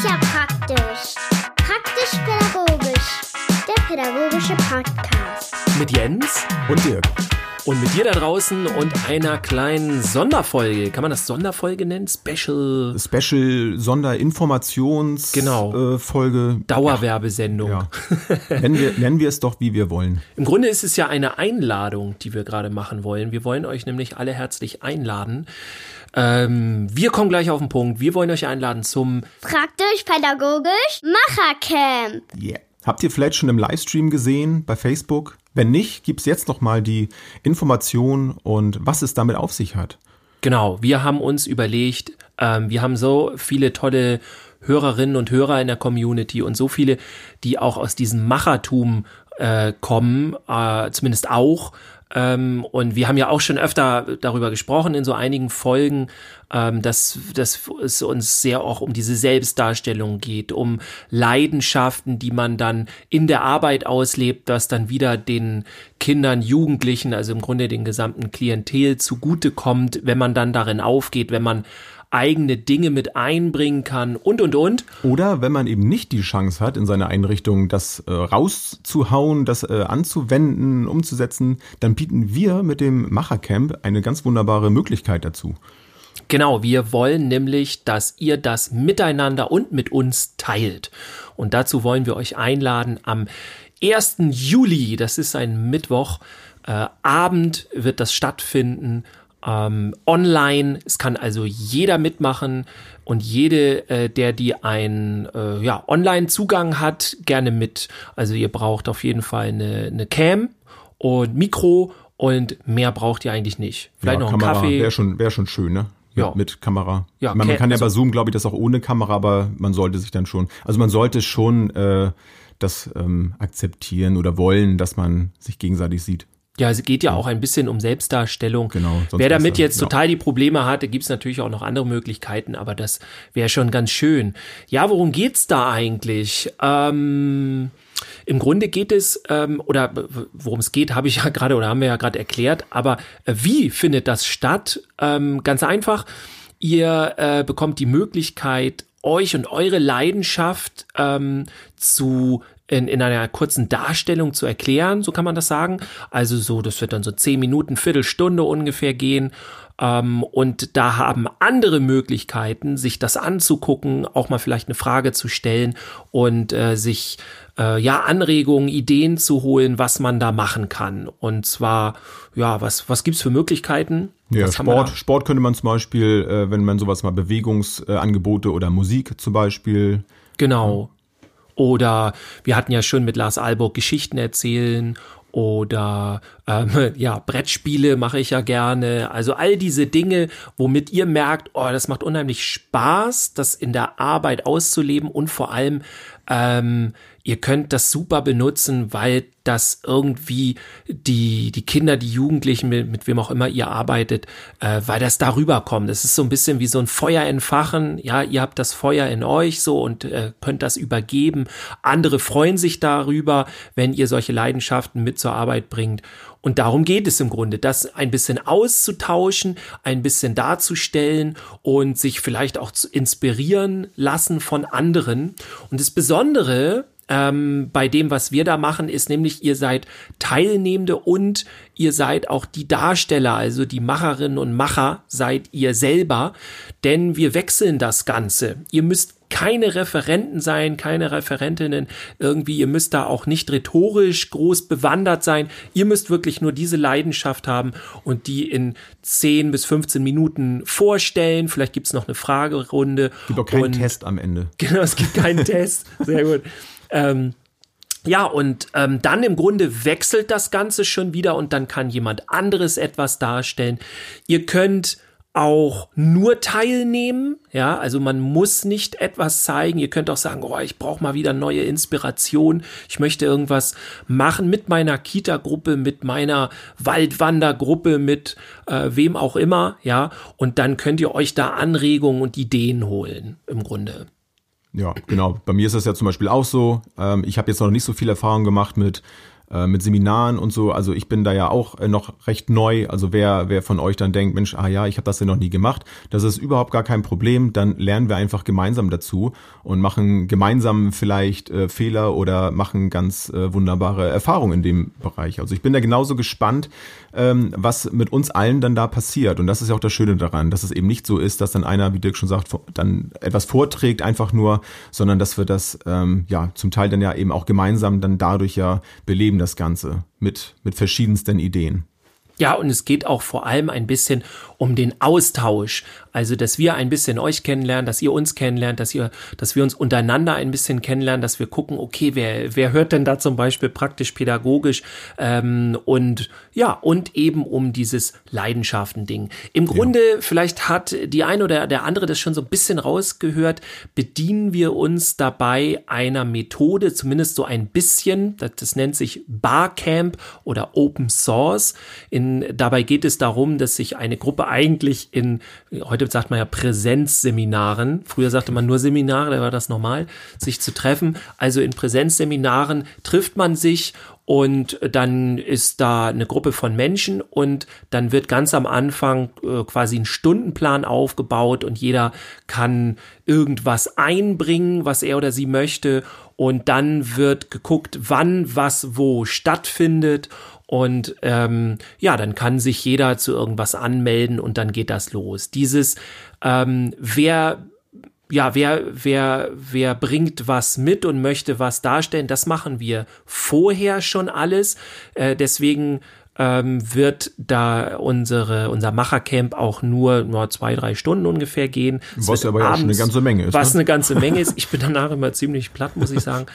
ist ja praktisch. Praktisch-pädagogisch. Der pädagogische Podcast. Mit Jens Und Dirk. und mit dir da draußen und einer kleinen Sonderfolge. Kann man das Sonderfolge nennen? Special Special Sonderinformations Genau. äh, Folge. Dauerwerbesendung. Ja. nennen, wir, nennen wir es doch, wie wir wollen. Im Grunde ist es ja eine Einladung, die wir gerade machen wollen. Wir wollen euch nämlich alle herzlich einladen. Ähm, wir kommen gleich auf den Punkt. Wir wollen euch einladen zum Praktisch-pädagogisch Machercamp. Yeah. Habt ihr vielleicht schon im Livestream gesehen bei Facebook? Wenn nicht, gibt's jetzt noch mal die Information und was es damit auf sich hat. Genau, wir haben uns überlegt, ähm, wir haben so viele tolle Hörerinnen und Hörer in der Community und so viele, die auch aus diesem Machertum äh, kommen, äh, zumindest auch. Ähm, und wir haben ja auch schon öfter darüber gesprochen in so einigen Folgen, ähm, dass, dass es uns sehr auch um diese Selbstdarstellung geht, um Leidenschaften, die man dann in der Arbeit auslebt, das dann wieder den Kindern, Jugendlichen, also im Grunde den gesamten Klientel zugutekommt, wenn man dann darin aufgeht, wenn man eigene Dinge mit einbringen kann und und und. Oder wenn man eben nicht die Chance hat, in seiner Einrichtung das äh, rauszuhauen, das äh, anzuwenden, umzusetzen, dann bieten wir mit dem Machercamp eine ganz wunderbare Möglichkeit dazu. Genau, wir wollen nämlich, dass ihr das miteinander und mit uns teilt. Und dazu wollen wir euch einladen am 1. Juli, das ist ein Mittwoch, äh, Abend wird das stattfinden. Ähm, online, es kann also jeder mitmachen und jede, äh, der die ein äh, ja, Online-Zugang hat, gerne mit. Also ihr braucht auf jeden Fall eine, eine Cam und Mikro und mehr braucht ihr eigentlich nicht. Vielleicht ja, noch einen Kamera Kaffee. Wäre schon, wär schon schön, ne? Ja. Mit, mit Kamera. Ja, man, man kann ja bei also- Zoom, glaube ich, das auch ohne Kamera, aber man sollte sich dann schon, also man sollte schon äh, das ähm, akzeptieren oder wollen, dass man sich gegenseitig sieht. Ja, es geht ja auch ein bisschen um Selbstdarstellung. Genau, Wer damit jetzt total die Probleme hat, da gibt's natürlich auch noch andere Möglichkeiten, aber das wäre schon ganz schön. Ja, worum geht's da eigentlich? Ähm, Im Grunde geht es, ähm, oder worum es geht, habe ich ja gerade oder haben wir ja gerade erklärt, aber äh, wie findet das statt? Ähm, ganz einfach, ihr äh, bekommt die Möglichkeit, euch und eure Leidenschaft ähm, zu in, in einer kurzen Darstellung zu erklären, so kann man das sagen. Also so, das wird dann so zehn Minuten, Viertelstunde ungefähr gehen. Ähm, und da haben andere Möglichkeiten, sich das anzugucken, auch mal vielleicht eine Frage zu stellen und äh, sich äh, ja Anregungen, Ideen zu holen, was man da machen kann. Und zwar, ja, was, was gibt's für Möglichkeiten? Ja, Was Sport? Sport könnte man zum Beispiel, äh, wenn man sowas mal Bewegungsangebote äh, oder Musik zum Beispiel. Genau. Oder wir hatten ja schon mit Lars Alburg Geschichten erzählen oder ähm, ja, Brettspiele mache ich ja gerne. Also all diese Dinge, womit ihr merkt, oh, das macht unheimlich Spaß, das in der Arbeit auszuleben und vor allem ähm, ihr könnt das super benutzen, weil das irgendwie die, die Kinder, die Jugendlichen, mit, mit wem auch immer ihr arbeitet, äh, weil das darüber kommt. Das ist so ein bisschen wie so ein Feuer entfachen. Ja, ihr habt das Feuer in euch so und äh, könnt das übergeben. Andere freuen sich darüber, wenn ihr solche Leidenschaften mit zur Arbeit bringt. Und darum geht es im Grunde, das ein bisschen auszutauschen, ein bisschen darzustellen und sich vielleicht auch zu inspirieren lassen von anderen. Und das Besondere ähm, bei dem, was wir da machen, ist nämlich, ihr seid Teilnehmende und ihr seid auch die Darsteller, also die Macherinnen und Macher seid ihr selber, denn wir wechseln das Ganze. Ihr müsst keine Referenten sein, keine Referentinnen irgendwie. Ihr müsst da auch nicht rhetorisch groß bewandert sein. Ihr müsst wirklich nur diese Leidenschaft haben und die in 10 bis 15 Minuten vorstellen. Vielleicht gibt's noch eine Fragerunde. Gibt auch keinen Und- Test am Ende. Genau, es gibt keinen Test. Sehr gut. Ähm, ja, und ähm, dann im Grunde wechselt das Ganze schon wieder und dann kann jemand anderes etwas darstellen. Ihr könnt auch nur teilnehmen, ja, also man muss nicht etwas zeigen. Ihr könnt auch sagen, oh, ich brauche mal wieder neue Inspiration. Ich möchte irgendwas machen mit meiner Kita-Gruppe, mit meiner Waldwandergruppe, mit äh, wem auch immer, ja. Und dann könnt ihr euch da Anregungen und Ideen holen, im Grunde. Ja, genau. Bei mir ist das ja zum Beispiel auch so. Ähm, ich habe jetzt noch nicht so viel Erfahrung gemacht mit äh, mit Seminaren und so. Also ich bin da ja auch äh, noch recht neu. Also wer, wer von euch dann denkt, Mensch, ah ja, ich habe das ja noch nie gemacht, das ist überhaupt gar kein Problem. Dann lernen wir einfach gemeinsam dazu und machen gemeinsam vielleicht äh, Fehler oder machen ganz äh, wunderbare Erfahrungen in dem Bereich. Also ich bin da genauso gespannt, ähm, was mit uns allen dann da passiert. Und das ist ja auch das Schöne daran, dass es eben nicht so ist, dass dann einer, wie Dirk schon sagt, dann etwas vorträgt einfach nur, sondern dass wir das ähm, ja zum Teil dann ja eben auch gemeinsam dann dadurch ja beleben das Ganze mit, mit verschiedensten Ideen. Ja, und es geht auch vor allem ein bisschen um den Austausch. Also, dass wir ein bisschen euch kennenlernen, dass ihr uns kennenlernt, dass ihr, dass wir uns untereinander ein bisschen kennenlernen, dass wir gucken, okay, wer, wer hört denn da zum Beispiel praktisch pädagogisch ähm, und ja, und eben um dieses Leidenschaften-Ding. Im Grunde, ja. vielleicht hat die eine oder der andere das schon so ein bisschen rausgehört, bedienen wir uns dabei einer Methode, zumindest so ein bisschen, das, das nennt sich Barcamp oder Open Source. In, dabei geht es darum, dass sich eine Gruppe eigentlich in, heute sagt man ja Präsenzseminaren, früher sagte man nur Seminare, da war das normal, sich zu treffen. Also in Präsenzseminaren trifft man sich und dann ist da eine Gruppe von Menschen und dann wird ganz am Anfang äh, quasi ein Stundenplan aufgebaut und jeder kann irgendwas einbringen, was er oder sie möchte und dann wird geguckt, wann was wo stattfindet und ähm, ja, dann kann sich jeder zu irgendwas anmelden und dann geht das los. Dieses, ähm, wer ja, wer, wer, wer bringt was mit und möchte was darstellen, das machen wir vorher schon alles. Äh, deswegen ähm, wird da unsere, unser Machercamp auch nur, nur zwei, drei Stunden ungefähr gehen. Was aber ja schon eine ganze Menge ist. Was ne? eine ganze Menge ist. Ich bin danach immer ziemlich platt, muss ich sagen.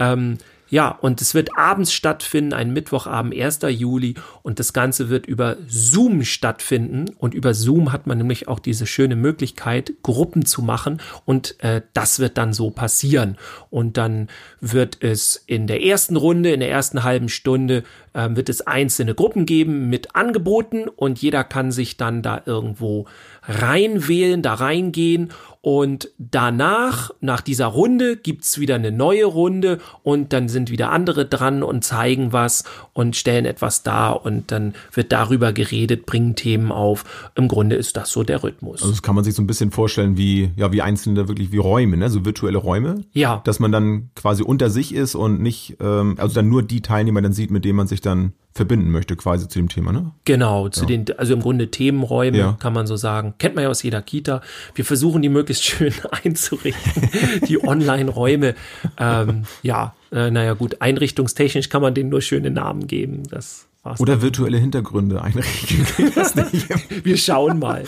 ähm, ja, und es wird abends stattfinden, ein Mittwochabend, 1. Juli. Und das Ganze wird über Zoom stattfinden. Und über Zoom hat man nämlich auch diese schöne Möglichkeit, Gruppen zu machen. Und äh, das wird dann so passieren. Und dann wird es in der ersten Runde, in der ersten halben Stunde, äh, wird es einzelne Gruppen geben mit Angeboten. Und jeder kann sich dann da irgendwo reinwählen, da reingehen und danach, nach dieser Runde, gibt's wieder eine neue Runde und dann sind wieder andere dran und zeigen was und stellen etwas dar und dann wird darüber geredet, bringen Themen auf. Im Grunde ist das so der Rhythmus. Also das kann man sich so ein bisschen vorstellen wie, ja, wie einzelne wirklich wie Räume, ne? so virtuelle Räume. Ja. Dass man dann quasi unter sich ist und nicht, ähm, also dann nur die Teilnehmer dann sieht, mit denen man sich dann verbinden möchte, quasi zu dem Thema, ne? Genau, zu ja. den, also im Grunde Themenräume, ja. kann man so sagen. Kennt man ja aus jeder Kita. Wir versuchen die möglichst schön einzurichten, die Online-Räume. Ähm, ja, äh, naja, gut, einrichtungstechnisch kann man denen nur schöne Namen geben. Das war's Oder dann. virtuelle Hintergründe einrichten. Wir schauen mal.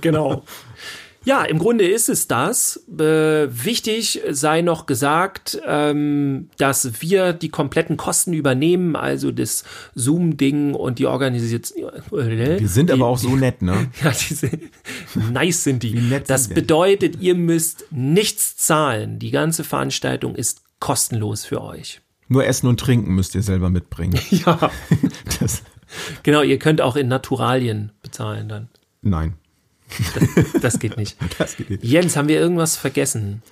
Genau. Ja, im Grunde ist es das. Äh, wichtig sei noch gesagt, ähm, dass wir die kompletten Kosten übernehmen, also das Zoom-Ding und die Organisation. Äh, wir sind die, aber auch so nett, ne? Ja, diese, nice sind die. Wie nett das sind bedeutet, ihr müsst nichts zahlen. Die ganze Veranstaltung ist kostenlos für euch. Nur Essen und Trinken müsst ihr selber mitbringen. ja. das. Genau, ihr könnt auch in Naturalien bezahlen dann. Nein. Das, das, geht nicht. das geht nicht. Jens, haben wir irgendwas vergessen?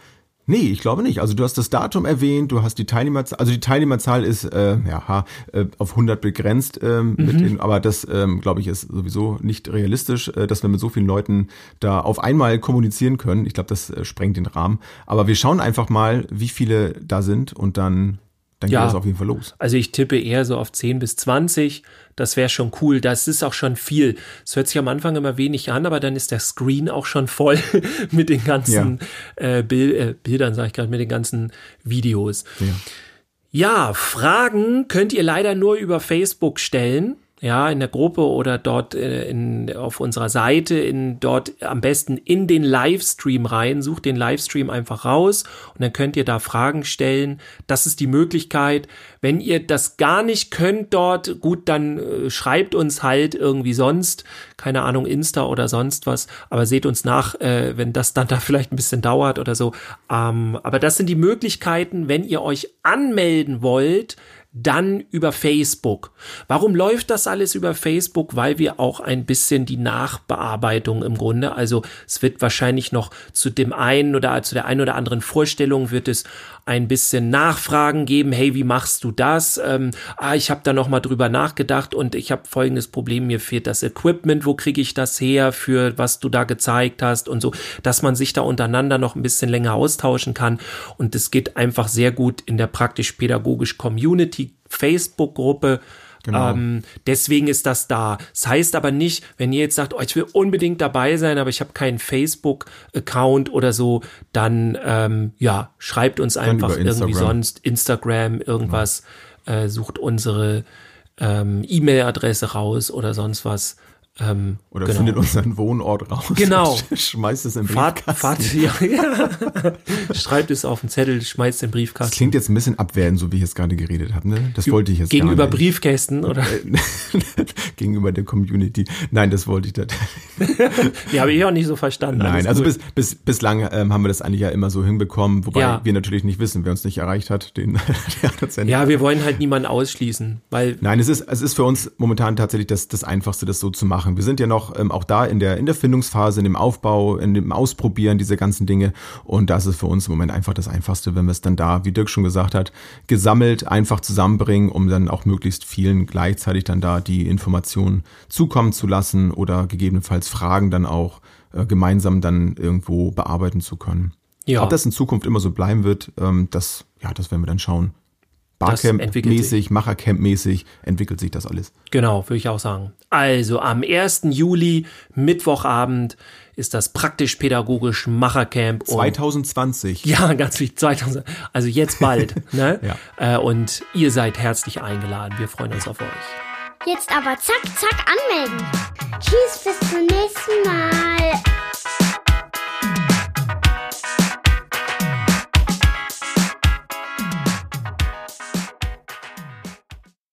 Nee, ich glaube nicht. Also du hast das Datum erwähnt, du hast die Teilnehmerzahl, also die Teilnehmerzahl ist äh, ja, äh, auf 100 begrenzt, ähm, mhm. den, aber das ähm, glaube ich ist sowieso nicht realistisch, äh, dass wir mit so vielen Leuten da auf einmal kommunizieren können. Ich glaube, das äh, sprengt den Rahmen. Aber wir schauen einfach mal, wie viele da sind und dann dann ja, geht das auf jeden Fall los. Also ich tippe eher so auf 10 bis 20. Das wäre schon cool. Das ist auch schon viel. Es hört sich am Anfang immer wenig an, aber dann ist der Screen auch schon voll mit den ganzen ja. äh, Bild, äh, Bildern, sage ich gerade, mit den ganzen Videos. Ja. ja, Fragen könnt ihr leider nur über Facebook stellen ja, in der Gruppe oder dort äh, in, auf unserer Seite, in dort am besten in den Livestream rein, sucht den Livestream einfach raus und dann könnt ihr da Fragen stellen. Das ist die Möglichkeit. Wenn ihr das gar nicht könnt dort, gut, dann äh, schreibt uns halt irgendwie sonst, keine Ahnung, Insta oder sonst was, aber seht uns nach, äh, wenn das dann da vielleicht ein bisschen dauert oder so. Ähm, aber das sind die Möglichkeiten, wenn ihr euch anmelden wollt, dann über Facebook. Warum läuft das alles über Facebook? Weil wir auch ein bisschen die Nachbearbeitung im Grunde, also es wird wahrscheinlich noch zu dem einen oder zu der einen oder anderen Vorstellung wird es ein bisschen Nachfragen geben. Hey, wie machst du das? Ähm, ah, ich habe da noch mal drüber nachgedacht und ich habe folgendes Problem: Mir fehlt das Equipment. Wo kriege ich das her für was du da gezeigt hast und so, dass man sich da untereinander noch ein bisschen länger austauschen kann. Und es geht einfach sehr gut in der praktisch-pädagogisch Community Facebook-Gruppe. Genau. Ähm, deswegen ist das da. Das heißt aber nicht, wenn ihr jetzt sagt, oh, ich will unbedingt dabei sein, aber ich habe keinen Facebook-Account oder so, dann ähm, ja, schreibt uns einfach irgendwie sonst Instagram, irgendwas, genau. äh, sucht unsere ähm, E-Mail-Adresse raus oder sonst was. Ähm, Oder genau. findet unseren Wohnort raus. Genau. Schmeißt es im Briefkasten. Fahrt, fahrt, ja, ja. Schreibt es auf den Zettel, schmeißt den Briefkasten. Das klingt jetzt ein bisschen abwertend, so wie ich jetzt gerade geredet habe. Ne? Das wollte ich jetzt Gegenüber Briefkästen, oder? Gegenüber der Community. Nein, das wollte ich nicht. Die habe ich auch nicht so verstanden. Nein, also bis, bis, bislang ähm, haben wir das eigentlich ja immer so hinbekommen, wobei ja. wir natürlich nicht wissen, wer uns nicht erreicht hat. Den, ja, wir wollen halt niemanden ausschließen, weil. Nein, es ist, es ist für uns momentan tatsächlich das, das Einfachste, das so zu machen machen. Wir sind ja noch ähm, auch da in der, in der Findungsphase, in dem Aufbau, in dem Ausprobieren dieser ganzen Dinge. Und das ist für uns im Moment einfach das Einfachste, wenn wir es dann da, wie Dirk schon gesagt hat, gesammelt einfach zusammenbringen, um dann auch möglichst vielen gleichzeitig dann da die Informationen zukommen zu lassen oder gegebenenfalls Fragen dann auch äh, gemeinsam dann irgendwo bearbeiten zu können. Ja. Ob das in Zukunft immer so bleiben wird, ähm, das, ja, das werden wir dann schauen. Barcamp-mäßig, Machercamp-mäßig entwickelt sich das alles. Genau, würde ich auch sagen. Also am 1. Juli, Mittwochabend, ist das praktisch-pädagogisch Machercamp. 2020. Ja, ganz wichtig, 2000. Also jetzt bald. ne? ja. Äh, und ihr seid herzlich eingeladen. Wir freuen uns auf euch. Jetzt aber zack, zack anmelden. Tschüss, bis zum nächsten Mal.